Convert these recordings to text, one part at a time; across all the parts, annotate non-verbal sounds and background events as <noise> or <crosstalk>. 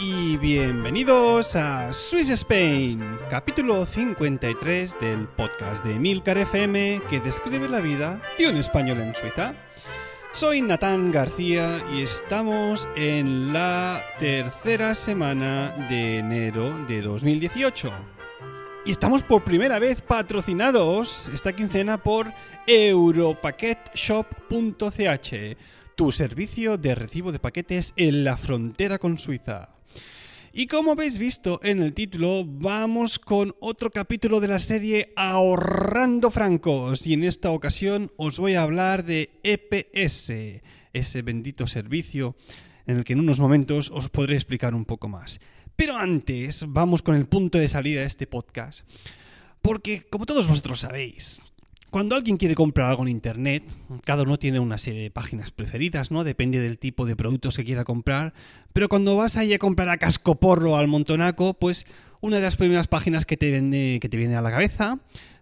Y bienvenidos a Swiss Spain, capítulo 53 del podcast de Milcar FM que describe la vida de un español en Suiza. Soy Natán García y estamos en la tercera semana de enero de 2018. Y estamos por primera vez patrocinados esta quincena por europaquetshop.ch, tu servicio de recibo de paquetes en la frontera con Suiza. Y como habéis visto en el título, vamos con otro capítulo de la serie Ahorrando Francos. Y en esta ocasión os voy a hablar de EPS, ese bendito servicio en el que en unos momentos os podré explicar un poco más. Pero antes, vamos con el punto de salida de este podcast. Porque, como todos vosotros sabéis, cuando alguien quiere comprar algo en Internet, cada uno tiene una serie de páginas preferidas, ¿no? Depende del tipo de productos que quiera comprar. Pero cuando vas ahí a comprar a cascoporro al montonaco, pues una de las primeras páginas que te, vende, que te viene a la cabeza,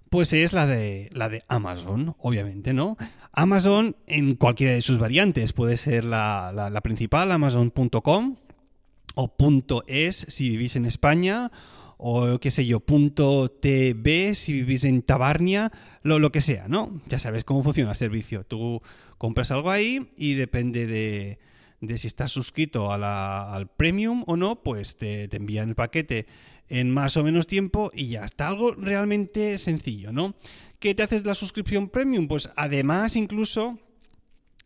pues es la de, la de Amazon, obviamente, ¿no? Amazon en cualquiera de sus variantes. Puede ser la, la, la principal, amazon.com, o .es si vivís en España, o qué sé yo, punto .tv si vivís en Tabarnia, lo, lo, que sea, ¿no? Ya sabes cómo funciona el servicio. Tú compras algo ahí y depende de, de si estás suscrito a la, al premium o no, pues te, te, envían el paquete en más o menos tiempo y ya está. Algo realmente sencillo, ¿no? ¿Qué te haces de la suscripción premium? Pues además incluso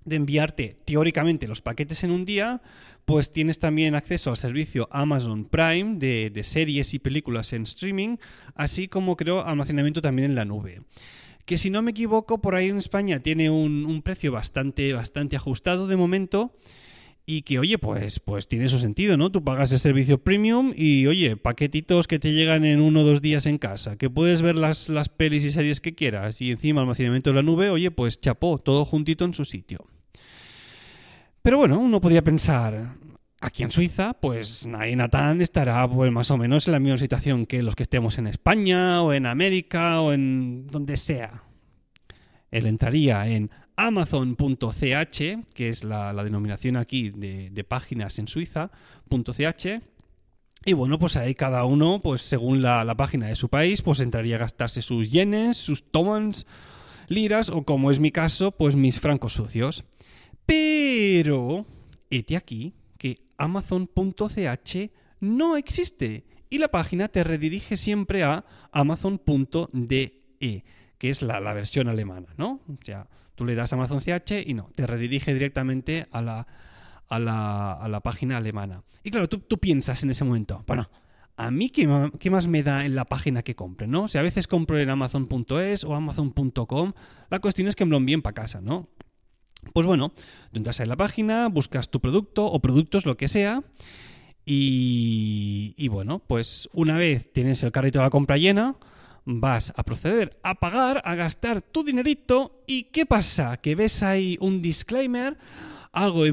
de enviarte teóricamente los paquetes en un día, pues tienes también acceso al servicio Amazon Prime de, series y películas en streaming, así como creo almacenamiento también en la nube. Que si no me equivoco, por ahí en España tiene un, un precio bastante, bastante ajustado de momento. Y que, oye, pues, pues tiene su sentido, ¿no? Tú pagas el servicio premium y, oye, paquetitos que te llegan en uno o dos días en casa, que puedes ver las, las pelis y series que quieras y encima almacenamiento en la nube, oye, pues chapó, todo juntito en su sitio. Pero bueno, uno podría pensar, aquí en Suiza, pues Natán estará pues, más o menos en la misma situación que los que estemos en España o en América o en donde sea. Él entraría en amazon.ch, que es la, denominación aquí de, de, páginas en Suiza, .ch, y bueno, pues ahí cada uno, pues según la, la, página de su país, pues entraría a gastarse sus yenes, sus tomans, liras o como es mi caso, pues mis francos sucios. Pero, este aquí que amazon.ch no existe y la página te redirige siempre a amazon.de, que es la, versión alemana, ¿no? O sea, tú le das Amazon CH y no, te redirige directamente a la, a la, a la página alemana. Y claro, tú, tú, piensas en ese momento, bueno, ¿a mí qué, qué, más me da en la página que compre, no? O sea, a veces compro en amazon.es o amazon.com, la cuestión es que me lo envíen para casa, ¿no? Pues bueno, tú entras en la página, buscas tu producto o productos, lo que sea, y, bueno, pues una vez tienes el carrito de la compra llena, vas a proceder a pagar, a gastar tu dinerito, y ¿qué pasa? Que ves ahí un disclaimer, algo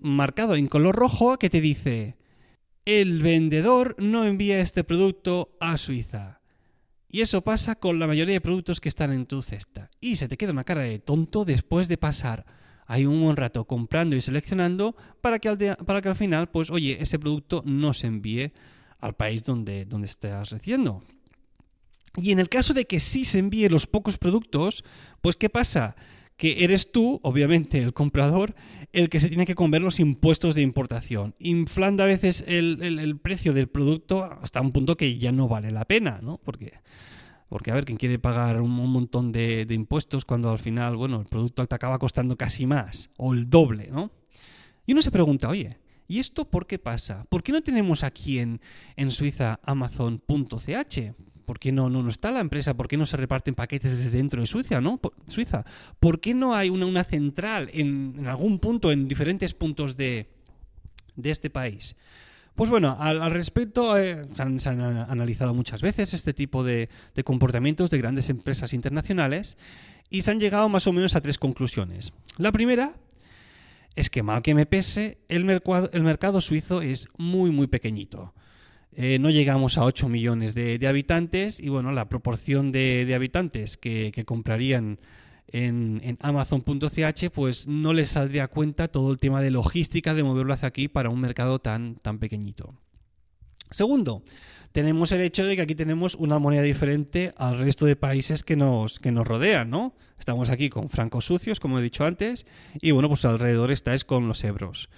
marcado en color rojo que te dice, el vendedor no envía este producto a Suiza. Y eso pasa con la mayoría de productos que están en tu cesta. Y se te queda una cara de tonto después de pasar hay un buen rato comprando y seleccionando para que al, para que al final, pues oye, ese producto no se envíe al país donde, donde estás recibiendo. Y en el caso de que sí se envíe los pocos productos, pues ¿qué pasa? Que eres tú, obviamente el comprador, el que se tiene que comer los impuestos de importación, inflando a veces el, el, el precio del producto hasta un punto que ya no vale la pena, ¿no? Porque Porque, a ver, ¿quién quiere pagar un, montón de, de impuestos cuando al final, bueno, el producto te acaba costando casi más o el doble, ¿no? Y uno se pregunta, oye, ¿y esto por qué pasa? ¿Por qué no tenemos aquí en, en Suiza Amazon.ch? ¿Por qué no, no, no está la empresa? ¿Por qué no se reparten paquetes desde dentro de Suiza? ¿no? Por- Suiza. ¿Por qué no hay una, una central en, en algún punto, en diferentes puntos de, de este país? Pues bueno, al, respecto eh, se, han, analizado muchas veces este tipo de, comportamientos de grandes empresas internacionales y se han llegado más o menos a tres conclusiones. La primera es que mal que me pese, el mercado, suizo es muy muy pequeñito. Eh, no llegamos a 8 millones de, habitantes y bueno, la proporción de, habitantes que comprarían en, Amazon.ch pues no les saldría a cuenta todo el tema de logística de moverlo hacia aquí para un mercado tan, tan pequeñito. Segundo, tenemos el hecho de que aquí tenemos una moneda diferente al resto de países que nos, que nos rodean, ¿no? Estamos aquí con francos sucios, como he dicho antes, y bueno, pues alrededor estáis con los euros.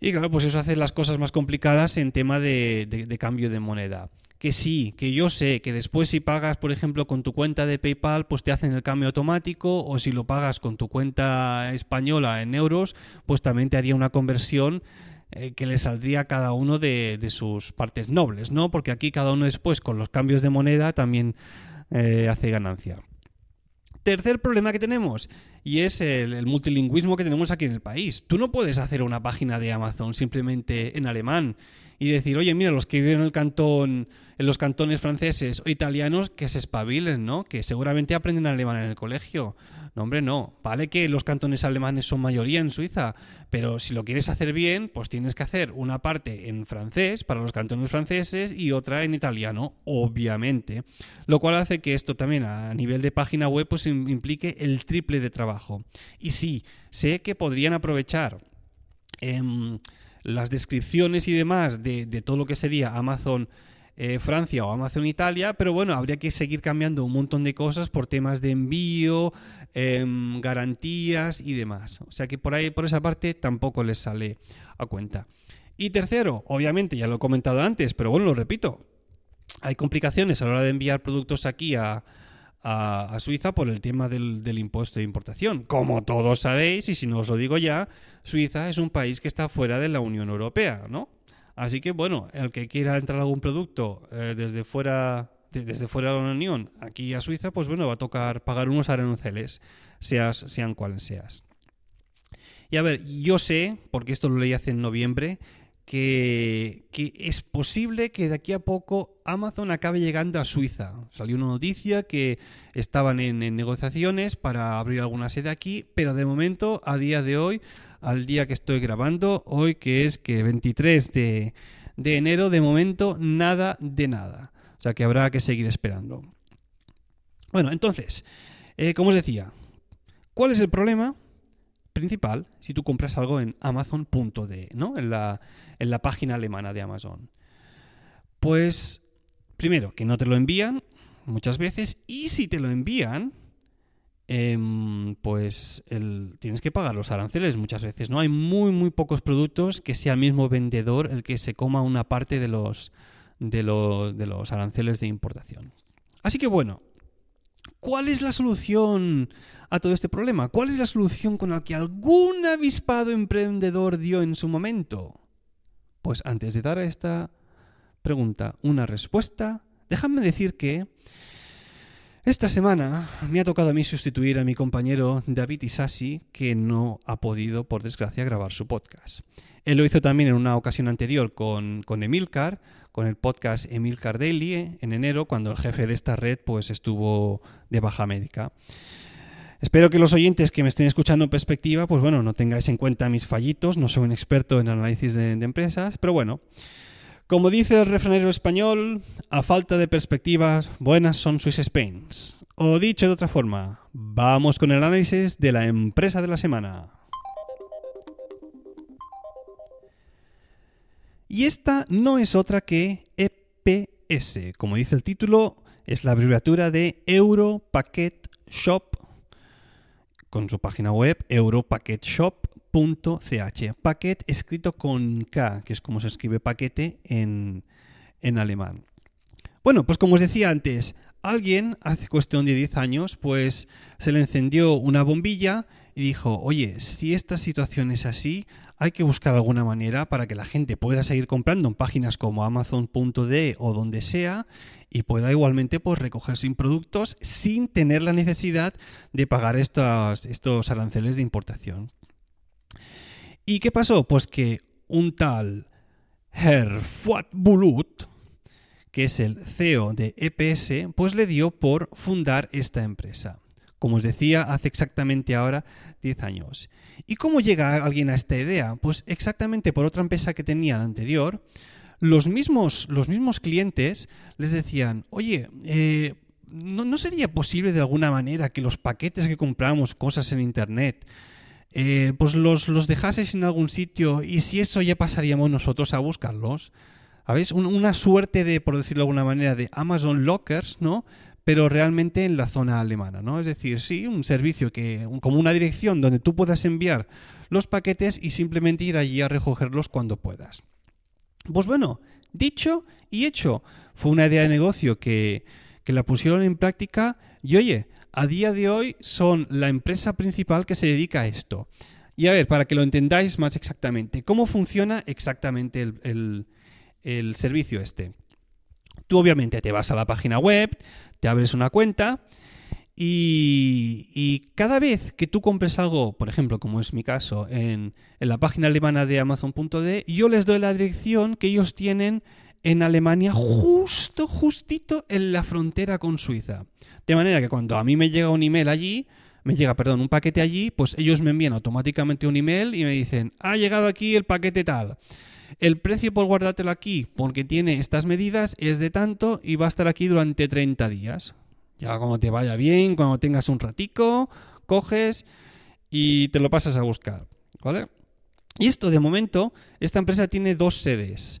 Y claro, pues eso hace las cosas más complicadas en tema de cambio de moneda. Que sí, que yo sé que después si pagas, por ejemplo, con tu cuenta de PayPal, pues te hacen el cambio automático, o si lo pagas con tu cuenta española en euros, pues también te haría una conversión eh, que le saldría a cada uno de, de sus partes nobles, ¿no? Porque aquí cada uno después con los cambios de moneda también eh, hace ganancia. Tercer problema que tenemos, y es el, el multilingüismo que tenemos aquí en el país. Tú no puedes hacer una página de Amazon simplemente en alemán y decir, oye, mira, los que viven en el cantón, en los cantones franceses o italianos, que se espabilen, ¿no? Que seguramente aprenden alemán en el colegio. No, hombre, no. Vale que los cantones alemanes son mayoría en Suiza, pero si lo quieres hacer bien, pues tienes que hacer una parte en francés para los cantones franceses y otra en italiano, obviamente. Lo cual hace que esto también a nivel de página web pues im- implique el triple de trabajo. Y sí, sé que podrían aprovechar em, las descripciones y demás de, de todo lo que sería Amazon eh, Francia o Amazon Italia, pero bueno, habría que seguir cambiando un montón de cosas por temas de envío, em, garantías y demás. O sea que por ahí, por esa parte, tampoco les sale a cuenta. Y tercero, obviamente, ya lo he comentado antes, pero bueno, lo repito, hay complicaciones a la hora de enviar productos aquí a, a- Suiza por el tema del, impuesto de importación. Como todos sabéis, y si no os lo digo ya, Suiza es un país que está fuera de la Unión Europea, ¿no? Así que bueno, el que quiera entrar algún producto eh, desde fuera de- desde fuera de la Unión aquí a Suiza, pues bueno, va a tocar pagar unos aranceles, sean cuales seas. Y a ver, yo sé, porque esto lo leí hace en noviembre, que, es posible que de aquí a poco Amazon acabe llegando a Suiza. Salió una noticia que estaban en, en negociaciones para abrir alguna sede aquí, pero de momento, a día de hoy, al día que estoy grabando, hoy que es que 23 de, de enero, de momento, nada de nada. O sea que habrá que seguir esperando. Bueno, entonces, eh, como os decía, ¿cuál es el problema? Principal si tú compras algo en amazon.de, ¿no? En la, en la página alemana de Amazon. Pues, primero, que no te lo envían muchas veces y si te lo envían, em, pues tienes que pagar los aranceles muchas veces, ¿no? Hay muy, muy pocos productos que sea el mismo vendedor el que se coma una parte de los, de los, de los aranceles de importación. Así que bueno, ¿Cuál es la solución a todo este problema? ¿Cuál es la solución con la que algún avispado emprendedor dio en su momento? Pues antes de dar a esta pregunta una respuesta, déjame decir que esta semana me ha tocado a mí sustituir a mi compañero David Isasi, que no ha podido, por desgracia, grabar su podcast. Él lo hizo también en una ocasión anterior con, con Emilcar, con el podcast Emilcar Daily, eh, en enero, cuando el jefe de esta red pues, estuvo de baja médica. Espero que los oyentes que me estén escuchando en perspectiva, pues bueno, no tengáis en cuenta mis fallitos, no soy un experto en análisis de, de empresas, pero bueno, como dice el refranero español, a falta de perspectivas, buenas son Swiss Spains. O dicho de otra forma, vamos con el análisis de la empresa de la semana. Y esta no es otra que EPS. Como dice el título, es la abreviatura de Euro Packet Shop con su página web europacketshop.ch. Packet escrito con K, que es como se escribe paquete en, en alemán. Bueno, pues como os decía antes, alguien hace cuestión de 10 años, pues se le encendió una bombilla y dijo, oye, si esta situación es así, hay que buscar alguna manera para que la gente pueda seguir comprando en páginas como amazon.de o donde sea y pueda igualmente pues, recoger sin productos sin tener la necesidad de pagar estos, estos aranceles de importación. ¿Y qué pasó? Pues que un tal Herr Bulut, que es el CEO de EPS, pues le dio por fundar esta empresa. Como os decía, hace exactamente ahora 10 años. ¿Y cómo llega alguien a esta idea? Pues exactamente por otra empresa que tenía anterior, los mismos, los mismos clientes les decían, oye, eh, ¿no, sería posible de alguna manera que los paquetes que compramos, cosas en Internet, eh, pues los, los dejases en algún sitio y si eso ya pasaríamos nosotros a buscarlos? ¿Habéis? Una suerte de, por decirlo de alguna manera, de Amazon Lockers, ¿no? pero realmente en la zona alemana, ¿no? Es decir, sí, un servicio que, como una dirección donde tú puedas enviar los paquetes y simplemente ir allí a recogerlos cuando puedas. Pues bueno, dicho y hecho, fue una idea de negocio que, que la pusieron en práctica y oye, a día de hoy son la empresa principal que se dedica a esto. Y a ver, para que lo entendáis más exactamente, ¿cómo funciona exactamente el, servicio este? Tú obviamente te vas a la página web, te abres una cuenta y, cada vez que tú compres algo, por ejemplo, como es mi caso, en, la página alemana de Amazon.de, yo les doy la dirección que ellos tienen en Alemania justo, justito en la frontera con Suiza. De manera que cuando a mí me llega un email allí, me llega, perdón, un paquete allí, pues ellos me envían automáticamente un email y me dicen, ha llegado aquí el paquete tal. El precio por guardártelo aquí, porque tiene estas medidas, es de tanto y va a estar aquí durante 30 días. Ya cuando te vaya bien, cuando tengas un ratico, coges y te lo pasas a buscar. ¿Vale? Y esto de momento, esta empresa tiene dos sedes.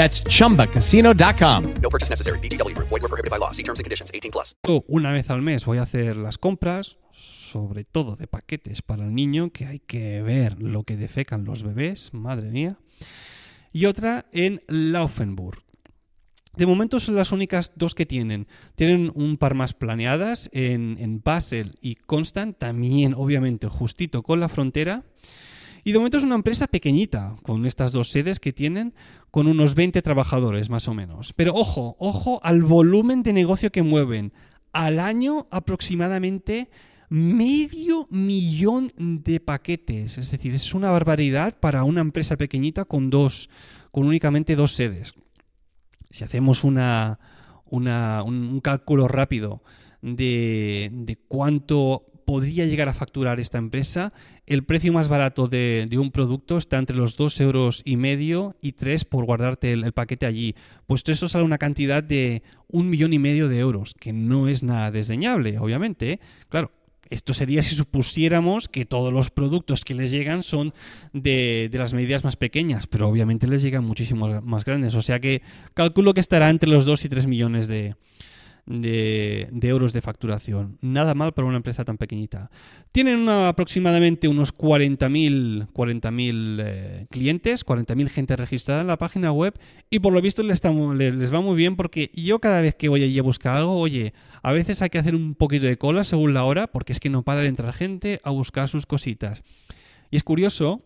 That's chumbacasino.com. No purchase necessary. BGW. Void were prohibited by law. See terms and conditions 18 plus. Una vez al mes voy a hacer las compras, sobre todo de paquetes para el niño, que hay que ver lo que defecan los bebés, madre mía. Y otra en Laufenburg. De momento son las únicas dos que tienen. Tienen un par más planeadas en, en Basel y Constant, también obviamente justito con la frontera. Y de momento es una empresa pequeñita, con estas dos sedes que tienen, con unos 20 trabajadores más o menos. Pero ojo, ojo al volumen de negocio que mueven. Al año aproximadamente medio millón de paquetes. Es decir, es una barbaridad para una empresa pequeñita con dos, con únicamente dos sedes. Si hacemos una, un, cálculo rápido de, de cuánto podría llegar a facturar esta empresa, el precio más barato de, un producto está entre los 2 euros y medio y 3 por guardarte el, paquete allí. Pues eso sale una cantidad de un millón y medio de euros, que no es nada desdeñable, obviamente. Claro, esto sería si supusiéramos que todos los productos que les llegan son de, de, las medidas más pequeñas, pero obviamente les llegan muchísimos más grandes. O sea que calculo que estará entre los 2 y 3 millones de, de, euros de facturación. Nada mal para una empresa tan pequeñita. Tienen aproximadamente unos 40.000 40 eh, clientes, 40.000 gente registrada en la página web y por lo visto les, les, va muy bien porque yo cada vez que voy allí a buscar algo, oye, a veces hay que hacer un poquito de cola según la hora porque es que no para de entrar gente a buscar sus cositas. Y es curioso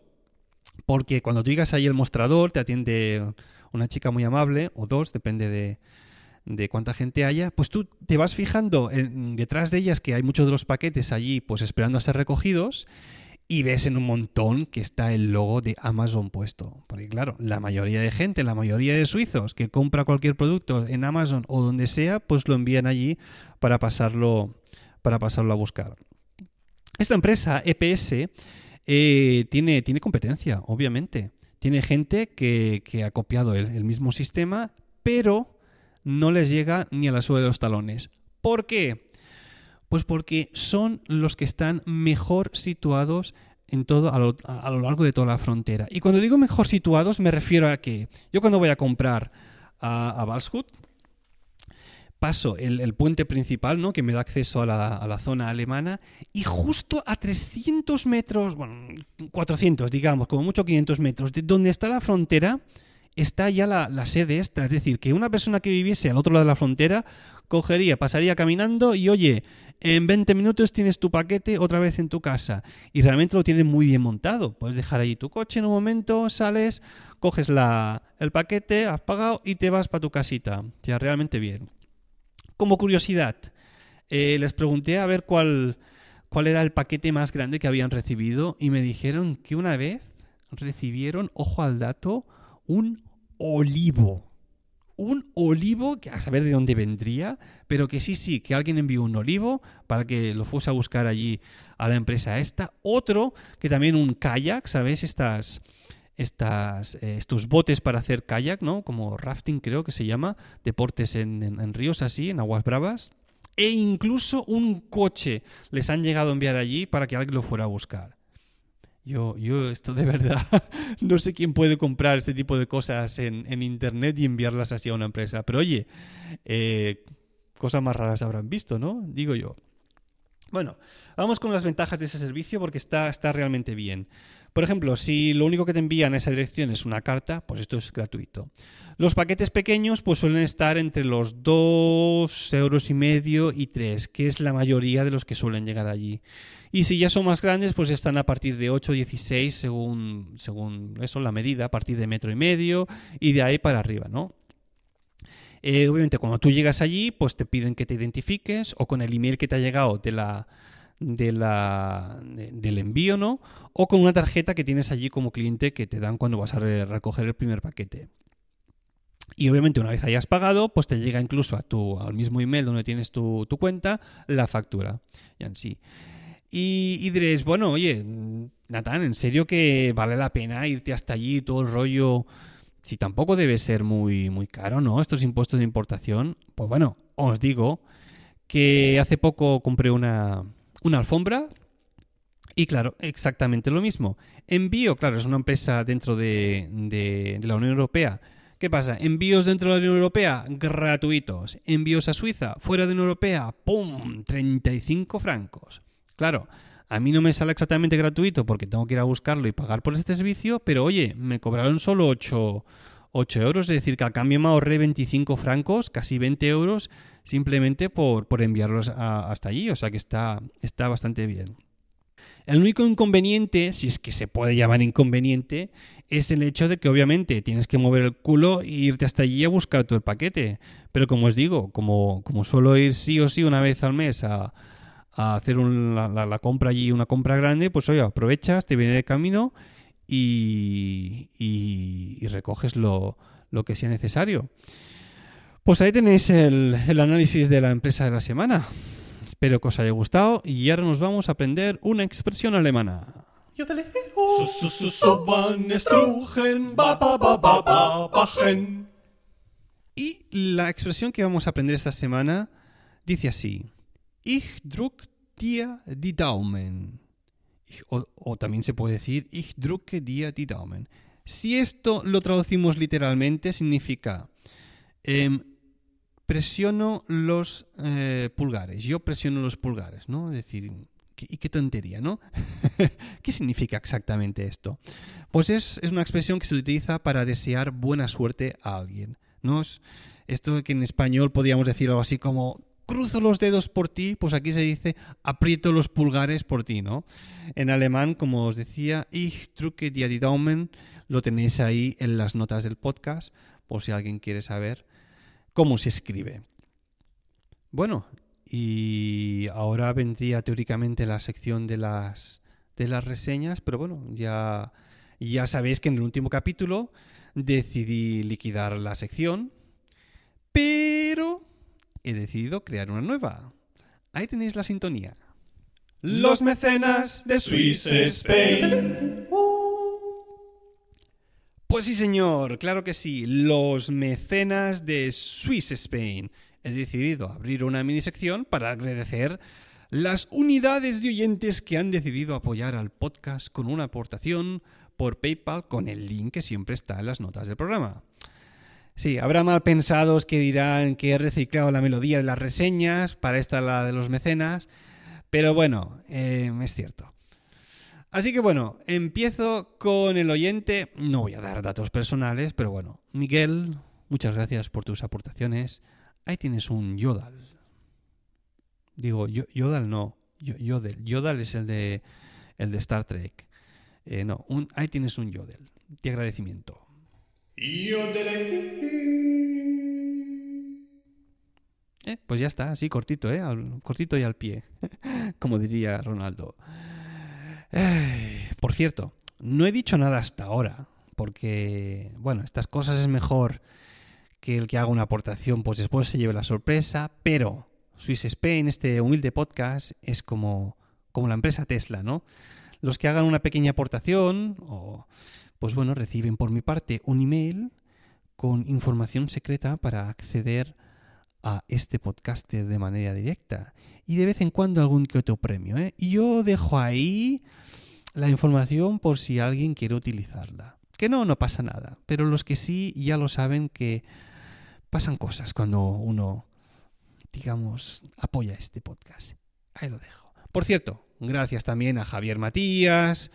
porque cuando tú llegas ahí al mostrador te atiende una chica muy amable o dos, depende de de cuánta gente haya, pues tú te vas fijando detrás de ellas que hay muchos de los paquetes allí pues esperando a ser recogidos y ves en un montón que está el logo de Amazon puesto. Porque claro, la mayoría de gente, la mayoría de suizos que compra cualquier producto en Amazon o donde sea, pues lo envían allí para pasarlo, para pasarlo a buscar. Esta empresa, EPS, eh, tiene, tiene competencia, obviamente. Tiene gente que, ha copiado el mismo sistema, pero no les llega ni a la suela de los talones. ¿Por qué? Pues porque son los que están mejor situados en todo, a lo, largo de toda la frontera. Y cuando digo mejor situados, me refiero a que yo cuando voy a comprar a, a paso el, el, puente principal, ¿no? Que me da acceso a la, a la, zona alemana. Y justo a 300 metros, bueno, 400, digamos, como mucho 500 metros, de donde está la frontera, está ya la, la, sede esta. Es decir, que una persona que viviese al otro lado de la frontera cogería, pasaría caminando y oye, en 20 minutos tienes tu paquete otra vez en tu casa. Y realmente lo tienes muy bien montado. Puedes dejar ahí tu coche en un momento, sales, coges la, el paquete, has pagado y te vas para tu casita. Ya realmente bien. Como curiosidad, eh, les pregunté a ver cuál, cuál era el paquete más grande que habían recibido y me dijeron que una vez recibieron, ojo al dato, un olivo. Un olivo, que a saber de dónde vendría, pero que sí, sí, que alguien envió un olivo para que lo fuese a buscar allí a la empresa esta. Otro, que también un kayak, ¿sabes? Estas, estas, eh, estos botes para hacer kayak, ¿no? Como rafting creo que se llama, deportes en, en, en, ríos así, en aguas bravas. E incluso un coche les han llegado a enviar allí para que alguien lo fuera a buscar. Yo, yo esto de verdad, <laughs> no sé quién puede comprar este tipo de cosas en, en internet y enviarlas así a una empresa. Pero oye, eh, cosas más raras habrán visto, ¿no? Digo yo. Bueno, vamos con las ventajas de ese servicio porque está, está realmente bien. Por ejemplo, si lo único que te envían a esa dirección es una carta, pues esto es gratuito. Los paquetes pequeños pues suelen estar entre los 2 euros y medio y 3, que es la mayoría de los que suelen llegar allí. Y si ya son más grandes, pues están a partir de 8 16 según, según eso, la medida, a partir de metro y medio y de ahí para arriba, ¿no? Eh, obviamente cuando tú llegas allí, pues te piden que te identifiques o con el email que te ha llegado de la, de la, de, del envío, ¿no? O con una tarjeta que tienes allí como cliente que te dan cuando vas a re recoger el primer paquete. Y obviamente una vez hayas pagado, pues te llega incluso a tu, al mismo email donde tienes tu, cuenta la factura. Y en sí. Y, y, diréis, bueno, oye, Natán, ¿en serio que vale la pena irte hasta allí todo el rollo? Si tampoco debe ser muy, muy caro, ¿no? Estos impuestos de importación. Pues bueno, os digo que hace poco compré una, una alfombra y claro, exactamente lo mismo. Envío, claro, es una empresa dentro de, de, la Unión Europea. ¿Qué pasa? Envíos dentro de la Unión Europea gratuitos. Envíos a Suiza, fuera de la Unión Europea, ¡pum! 35 francos. Claro, a mí no me sale exactamente gratuito porque tengo que ir a buscarlo y pagar por este servicio, pero oye, me cobraron solo 8, 8 euros, es decir, que al cambio me ahorré 25 francos, casi 20 euros, simplemente por, por enviarlos hasta allí, o sea que está, está bastante bien. El único inconveniente, si es que se puede llamar inconveniente, es el hecho de que obviamente tienes que mover el culo e irte hasta allí a buscar todo el paquete. Pero como os digo, como, como suelo ir sí o sí una vez al mes a, hacer la, la, compra allí, una compra grande, pues oye, aprovechas, te viene de camino y, recoges lo, que sea necesario. Pues ahí tenéis el, el análisis de la empresa de la semana. Espero que os haya gustado y ahora nos vamos a aprender una expresión alemana. Y la expresión que vamos a aprender esta semana dice así. Ich druck dir die Daumen. O, también se puede decir, ich drucke dir die Daumen. Si esto lo traducimos literalmente, significa eh, presiono los eh, pulgares. Yo presiono los pulgares, ¿no? Es decir, ¿qué, y qué tontería, ¿no? <laughs> ¿Qué significa exactamente esto? Pues es, es, una expresión que se utiliza para desear buena suerte a alguien, ¿no? Es esto que en español podríamos decir algo así como cruzo los dedos por ti, pues aquí se dice aprieto los pulgares por ti, ¿no? En alemán, como os decía, ich drücke die Daumen, lo tenéis ahí en las notas del podcast, por si alguien quiere saber cómo se escribe. Bueno, y ahora vendría teóricamente la sección de las, de las reseñas, pero bueno, ya, ya sabéis que en el último capítulo decidí liquidar la sección, pero he decidido crear una nueva. Ahí tenéis la sintonía. Los mecenas de Swiss Spain. Pues sí, señor, claro que sí, los mecenas de Swiss Spain. He decidido abrir una mini sección para agradecer las unidades de oyentes que han decidido apoyar al podcast con una aportación por PayPal con el link que siempre está en las notas del programa. Sí, habrá mal pensados que dirán que he reciclado la melodía de las reseñas para esta la de los mecenas, pero bueno, eh, es cierto. Así que bueno, empiezo con el oyente. No voy a dar datos personales, pero bueno, Miguel, muchas gracias por tus aportaciones. Ahí tienes un Yodal. Digo, Yodal no, Yodel. Yodal es el de, el de Star Trek. Eh, no, un, ahí tienes un Yodel. De agradecimiento. Eh, pues ya está, así cortito, ¿eh? cortito y al pie, <laughs> como diría Ronaldo. por cierto, no he dicho nada hasta ahora, porque, bueno, estas cosas es mejor que el que haga una aportación, pues después se lleve la sorpresa, pero Swiss Spain, este humilde podcast, es como, como la empresa Tesla, ¿no? Los que hagan una pequeña aportación o pues bueno, reciben por mi parte un email con información secreta para acceder a este podcast de manera directa. Y de vez en cuando algún que otro premio. ¿eh? Y yo dejo ahí la información por si alguien quiere utilizarla. Que no, no pasa nada. Pero los que sí ya lo saben que pasan cosas cuando uno, digamos, apoya este podcast. Ahí lo dejo. Por cierto, gracias también a Javier Matías,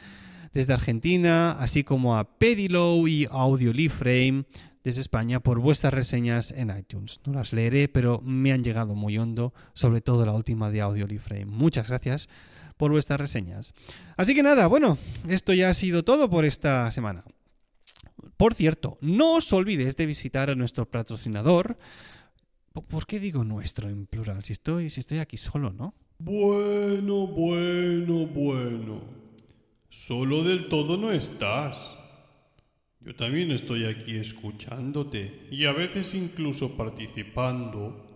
desde Argentina, así como a Pedilow y Audio Frame desde España por vuestras reseñas en iTunes. No las leeré, pero me han llegado muy hondo, sobre todo la última de Audio Frame. Muchas gracias por vuestras reseñas. Así que nada, bueno, esto ya ha sido todo por esta semana. Por cierto, no os olvidéis de visitar a nuestro patrocinador. ¿Por qué digo nuestro en plural? Si estoy, si estoy aquí solo, ¿no? Bueno, bueno, bueno. Solo del todo no estás. Yo también estoy aquí escuchándote y a veces incluso participando.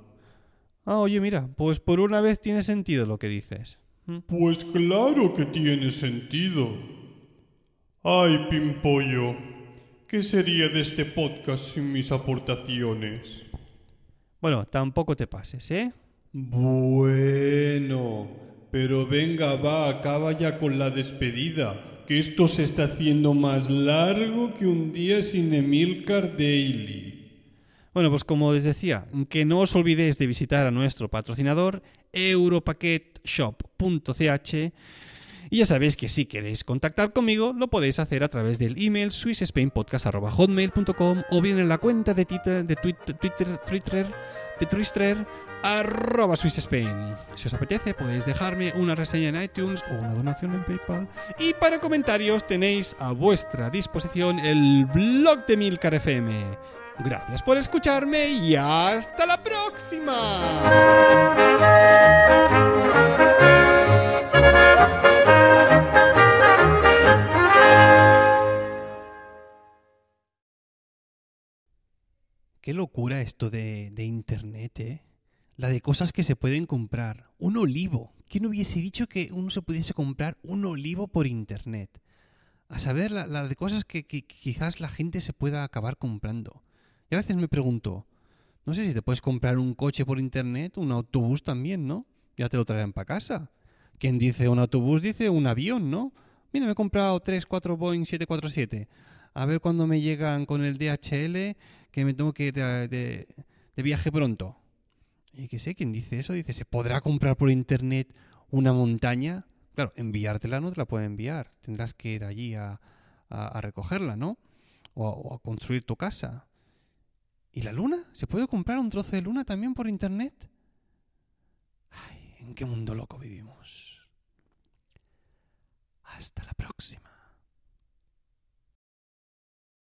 Ah, oye, mira, pues por una vez tiene sentido lo que dices. ¿Mm? Pues claro que tiene sentido. Ay, Pimpollo, ¿qué sería de este podcast sin mis aportaciones? Bueno, tampoco te pases, ¿eh? Bueno, pero venga, va, acaba ya con la despedida, que esto se está haciendo más largo que un día sin Emilcar Daily. Bueno, pues como les decía, que no os olvidéis de visitar a nuestro patrocinador europacketshop.ch y ya sabéis que si queréis contactar conmigo lo podéis hacer a través del email swissspainpodcast.hotmail.com o bien en la cuenta de Twitter, de. Si os apetece podéis dejarme una reseña en iTunes o una donación en PayPal. Y para comentarios tenéis a vuestra disposición el blog de Milcar FM. Gracias por escucharme y hasta la próxima. Qué locura esto de, Internet, ¿eh? La de cosas que se pueden comprar. Un olivo. ¿Quién hubiese dicho que uno se pudiese comprar un olivo por Internet? A saber, la, de cosas que, quizás la gente se pueda acabar comprando. Y a veces me pregunto, no sé si te puedes comprar un coche por Internet, un autobús también, ¿no? Ya te lo traerán para casa. Quien dice un autobús dice un avión, ¿no? Mira, me he comprado 3, 4 Boeing 747. A ver cuándo me llegan con el DHL que me tengo que ir de, viaje pronto. Y que sé, ¿quién dice eso? Dice, ¿se podrá comprar por internet una montaña? Claro, enviártela no te la pueden enviar. Tendrás que ir allí a, recogerla, ¿no? O, a construir tu casa. ¿Y la luna? ¿Se puede comprar un trozo de luna también por internet? Ay, ¿en qué mundo loco vivimos? Hasta la próxima.